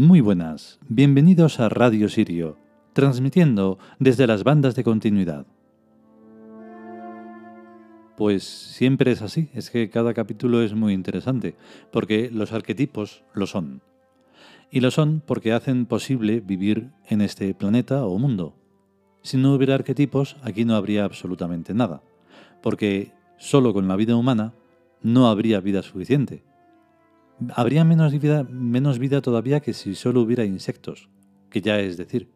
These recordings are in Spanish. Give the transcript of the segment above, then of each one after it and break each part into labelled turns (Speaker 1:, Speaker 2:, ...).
Speaker 1: Muy buenas, bienvenidos a Radio Sirio, transmitiendo desde las bandas de continuidad. Pues siempre es así, es que cada capítulo es muy interesante, porque los arquetipos lo son. Y lo son porque hacen posible vivir en este planeta o mundo. Si no hubiera arquetipos, aquí no habría absolutamente nada, porque solo con la vida humana no habría vida suficiente habría menos vida, menos vida todavía que si solo hubiera insectos, que ya es decir.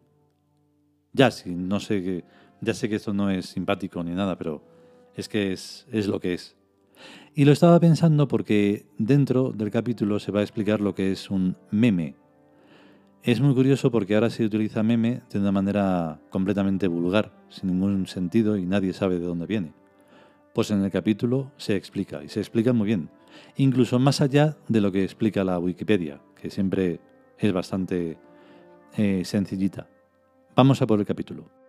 Speaker 1: Ya, sí, no sé que, ya sé que esto no es simpático ni nada, pero es que es, es lo que es. Y lo estaba pensando porque dentro del capítulo se va a explicar lo que es un meme. Es muy curioso porque ahora se utiliza meme de una manera completamente vulgar, sin ningún sentido y nadie sabe de dónde viene. Pues en el capítulo se explica, y se explica muy bien incluso más allá de lo que explica la Wikipedia, que siempre es bastante eh, sencillita. Vamos a por el capítulo.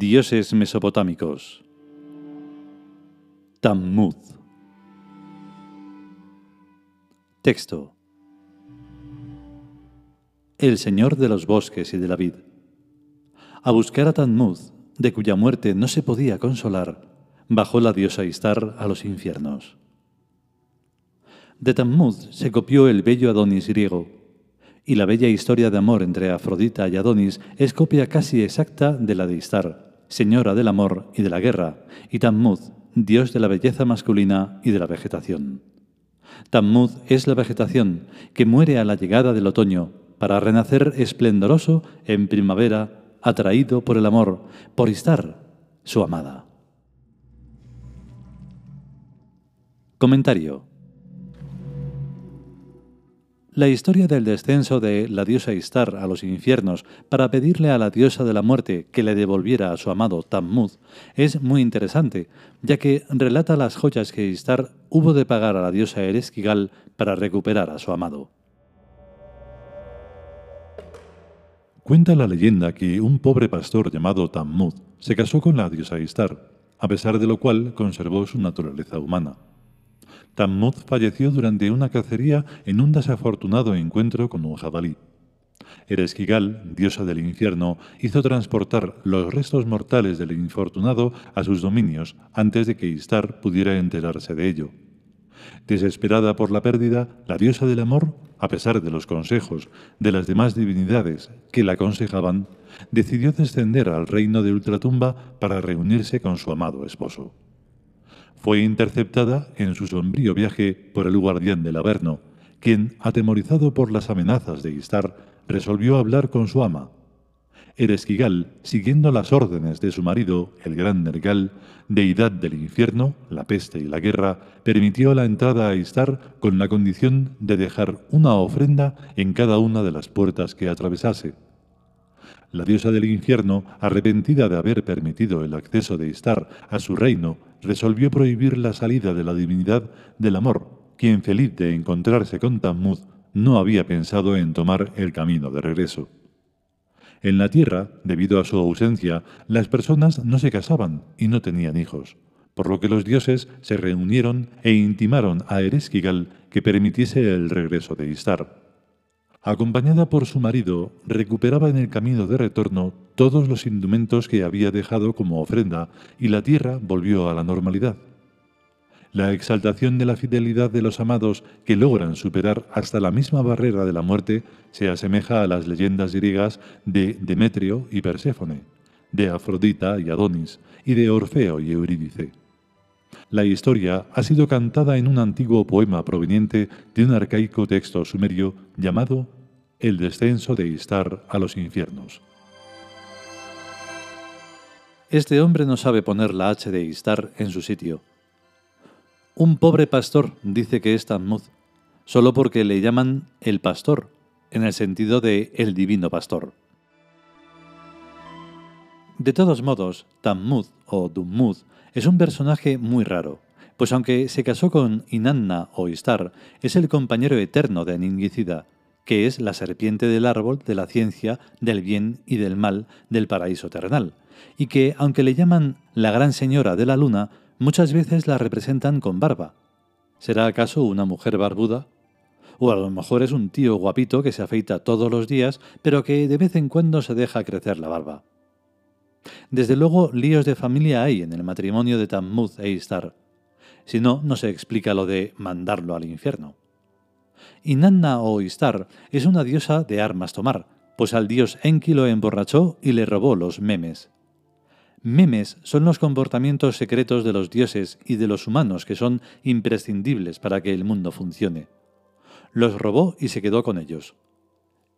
Speaker 1: Dioses mesopotámicos. Tammuz. Texto. El Señor de los bosques y de la vid. A buscar a Tammuz, de cuya muerte no se podía consolar, bajó la diosa Istar a los infiernos. De Tammuz se copió el bello Adonis griego, y la bella historia de amor entre Afrodita y Adonis es copia casi exacta de la de Istar, señora del amor y de la guerra, y Tammuz, dios de la belleza masculina y de la vegetación. Tammuz es la vegetación que muere a la llegada del otoño para renacer esplendoroso en primavera, atraído por el amor, por Istar, su amada. Comentario la historia del descenso de la diosa Istar a los infiernos para pedirle a la diosa de la muerte que le devolviera a su amado Tammuz es muy interesante, ya que relata las joyas que Istar hubo de pagar a la diosa Eresquigal para recuperar a su amado.
Speaker 2: Cuenta la leyenda que un pobre pastor llamado Tammuz se casó con la diosa Istar, a pesar de lo cual conservó su naturaleza humana. Tammuz falleció durante una cacería en un desafortunado encuentro con un jabalí. Eresquigal, diosa del infierno, hizo transportar los restos mortales del infortunado a sus dominios antes de que Istar pudiera enterarse de ello. Desesperada por la pérdida, la diosa del amor, a pesar de los consejos de las demás divinidades que la aconsejaban, decidió descender al reino de Ultratumba para reunirse con su amado esposo fue interceptada en su sombrío viaje por el guardián del Averno, quien, atemorizado por las amenazas de Istar, resolvió hablar con su ama. Eresquigal, siguiendo las órdenes de su marido, el gran Nergal, deidad del infierno, la peste y la guerra, permitió la entrada a Istar con la condición de dejar una ofrenda en cada una de las puertas que atravesase. La diosa del infierno, arrepentida de haber permitido el acceso de Istar a su reino, resolvió prohibir la salida de la divinidad del amor, quien feliz de encontrarse con Tammuz no había pensado en tomar el camino de regreso. En la tierra, debido a su ausencia, las personas no se casaban y no tenían hijos, por lo que los dioses se reunieron e intimaron a Eresquigal que permitiese el regreso de Istar. Acompañada por su marido, recuperaba en el camino de retorno todos los indumentos que había dejado como ofrenda y la tierra volvió a la normalidad. la exaltación de la fidelidad de los amados que logran superar hasta la misma barrera de la muerte se asemeja a las leyendas griegas de Demetrio y Perséfone, de Afrodita y Adonis, y de Orfeo y Eurídice. La historia ha sido cantada en un antiguo poema proveniente de un arcaico texto sumerio llamado El descenso de Istar a los infiernos.
Speaker 1: Este hombre no sabe poner la H de Istar en su sitio un pobre pastor dice que es Tammuz, solo porque le llaman el pastor, en el sentido de el divino pastor. De todos modos, Tammuz o Dummuz es un personaje muy raro, pues aunque se casó con Inanna o Istar, es el compañero eterno de Aningicida, que es la serpiente del árbol de la ciencia del bien y del mal del paraíso terrenal, y que, aunque le llaman la gran señora de la luna, muchas veces la representan con barba. ¿Será acaso una mujer barbuda? O a lo mejor es un tío guapito que se afeita todos los días, pero que de vez en cuando se deja crecer la barba. Desde luego, líos de familia hay en el matrimonio de Tammuz e Istar. Si no, no se explica lo de mandarlo al infierno. Inanna o Istar es una diosa de armas tomar, pues al dios Enki lo emborrachó y le robó los memes. Memes son los comportamientos secretos de los dioses y de los humanos que son imprescindibles para que el mundo funcione. Los robó y se quedó con ellos.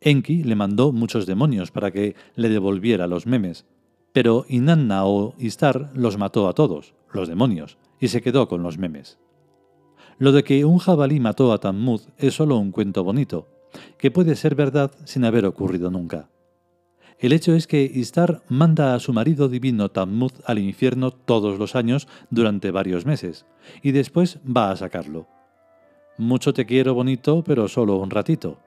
Speaker 1: Enki le mandó muchos demonios para que le devolviera los memes, pero Inanna o Istar los mató a todos, los demonios, y se quedó con los memes. Lo de que un jabalí mató a Tammuz es solo un cuento bonito, que puede ser verdad sin haber ocurrido nunca. El hecho es que Istar manda a su marido divino Tammuz al infierno todos los años durante varios meses, y después va a sacarlo. Mucho te quiero bonito, pero solo un ratito.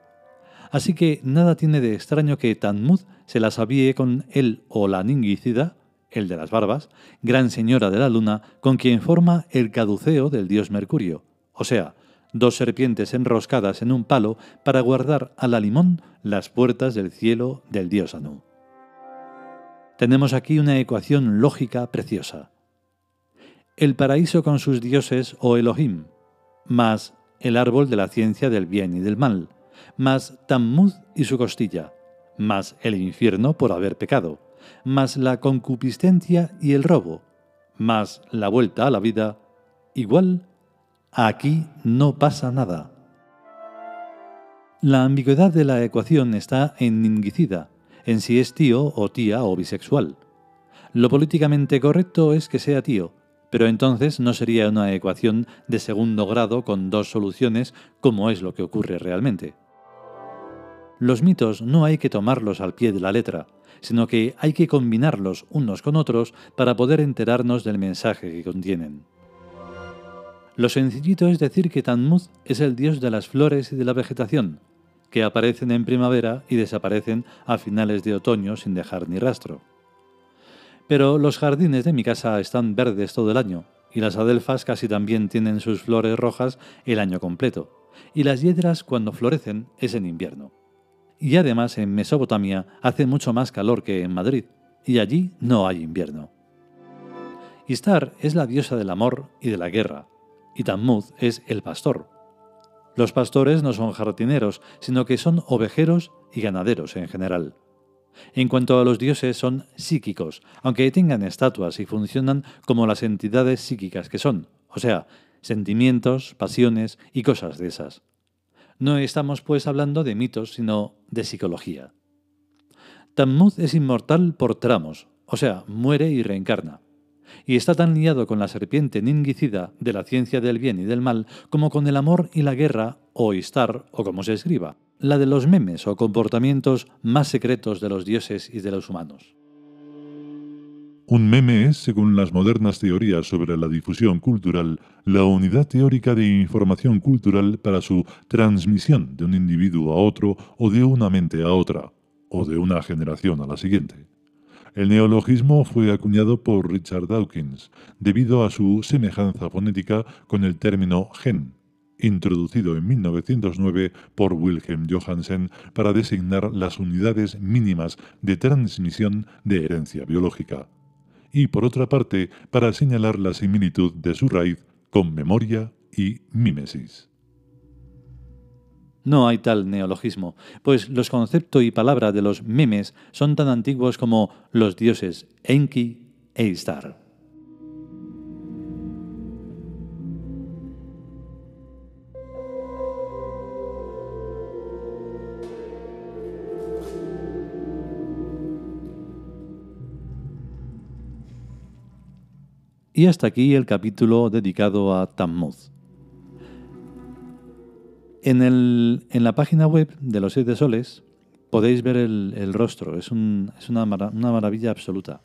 Speaker 1: Así que nada tiene de extraño que Tammuz se las avíe con él o la Ningicida, el de las barbas, gran señora de la luna, con quien forma el caduceo del dios Mercurio, o sea, dos serpientes enroscadas en un palo para guardar a la limón las puertas del cielo del dios Anu. Tenemos aquí una ecuación lógica preciosa. El paraíso con sus dioses o Elohim, más el árbol de la ciencia del bien y del mal, más Tammuz y su costilla, más el infierno por haber pecado, más la concupiscencia y el robo, más la vuelta a la vida, igual aquí no pasa nada. La ambigüedad de la ecuación está en Ningicida, en si es tío o tía o bisexual. Lo políticamente correcto es que sea tío, pero entonces no sería una ecuación de segundo grado con dos soluciones como es lo que ocurre realmente. Los mitos no hay que tomarlos al pie de la letra, sino que hay que combinarlos unos con otros para poder enterarnos del mensaje que contienen. Lo sencillito es decir que Tanmuz es el dios de las flores y de la vegetación, que aparecen en primavera y desaparecen a finales de otoño sin dejar ni rastro. Pero los jardines de mi casa están verdes todo el año, y las adelfas casi también tienen sus flores rojas el año completo, y las hiedras cuando florecen es en invierno. Y además en Mesopotamia hace mucho más calor que en Madrid, y allí no hay invierno. Istar es la diosa del amor y de la guerra, y Tammuz es el pastor, los pastores no son jardineros, sino que son ovejeros y ganaderos en general. En cuanto a los dioses, son psíquicos, aunque tengan estatuas y funcionan como las entidades psíquicas que son, o sea, sentimientos, pasiones y cosas de esas. No estamos pues hablando de mitos, sino de psicología. Tammuz es inmortal por tramos, o sea, muere y reencarna y está tan liado con la serpiente ningicida de la ciencia del bien y del mal como con el amor y la guerra, o Istar, o como se escriba, la de los memes o comportamientos más secretos de los dioses y de los humanos.
Speaker 2: Un meme es, según las modernas teorías sobre la difusión cultural, la unidad teórica de información cultural para su transmisión de un individuo a otro o de una mente a otra, o de una generación a la siguiente. El neologismo fue acuñado por Richard Dawkins debido a su semejanza fonética con el término gen, introducido en 1909 por Wilhelm Johansen para designar las unidades mínimas de transmisión de herencia biológica, y por otra parte para señalar la similitud de su raíz con memoria y mímesis.
Speaker 1: No hay tal neologismo, pues los conceptos y palabras de los memes son tan antiguos como los dioses Enki e Istar. Y hasta aquí el capítulo dedicado a Tammuz. En, la página web de los siete soles podéis ver el, rostro, es, una, maravilla absoluta.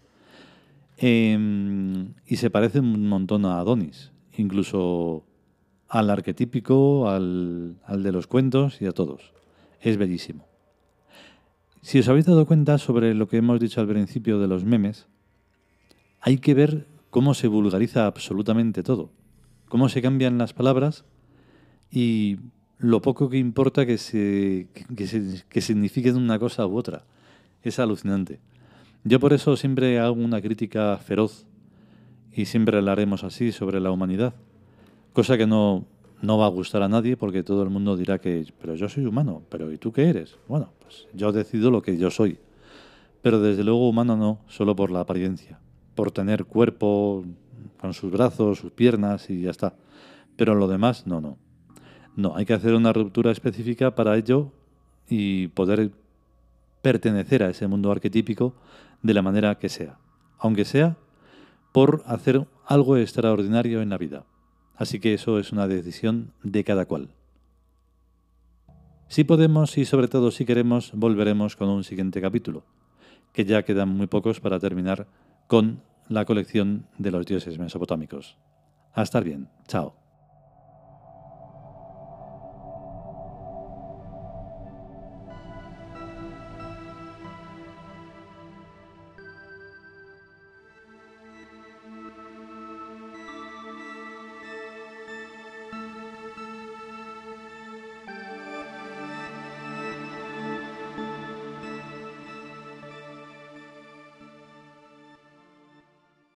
Speaker 1: Em, y se parece un montón a Adonis, incluso al arquetípico, al, al de los cuentos y a todos. Es bellísimo. Si os habéis dado cuenta sobre lo que hemos dicho al principio de los memes, hay que ver cómo se vulgariza absolutamente todo, cómo se cambian las palabras y lo poco que importa que, se, que, signifiquen una cosa u otra. Es alucinante. Yo por eso siempre hago una crítica feroz y siempre la haremos así sobre la humanidad, cosa que no, no va a gustar a nadie porque todo el mundo dirá que, pero yo soy humano, pero ¿y tú qué eres? Bueno, pues yo decido lo que yo soy, pero desde luego humano no, solo por la apariencia por tener cuerpo con sus brazos, sus piernas y ya está. Pero lo demás, no, no. No, hay que hacer una ruptura específica para ello y poder pertenecer a ese mundo arquetípico de la manera que sea, aunque sea por hacer algo extraordinario en la vida. Así que eso es una decisión de cada cual. Si podemos y sobre todo si queremos, volveremos con un siguiente capítulo, que ya quedan muy pocos para terminar con la colección de los dioses mesopotámicos. A estar bien. Chao.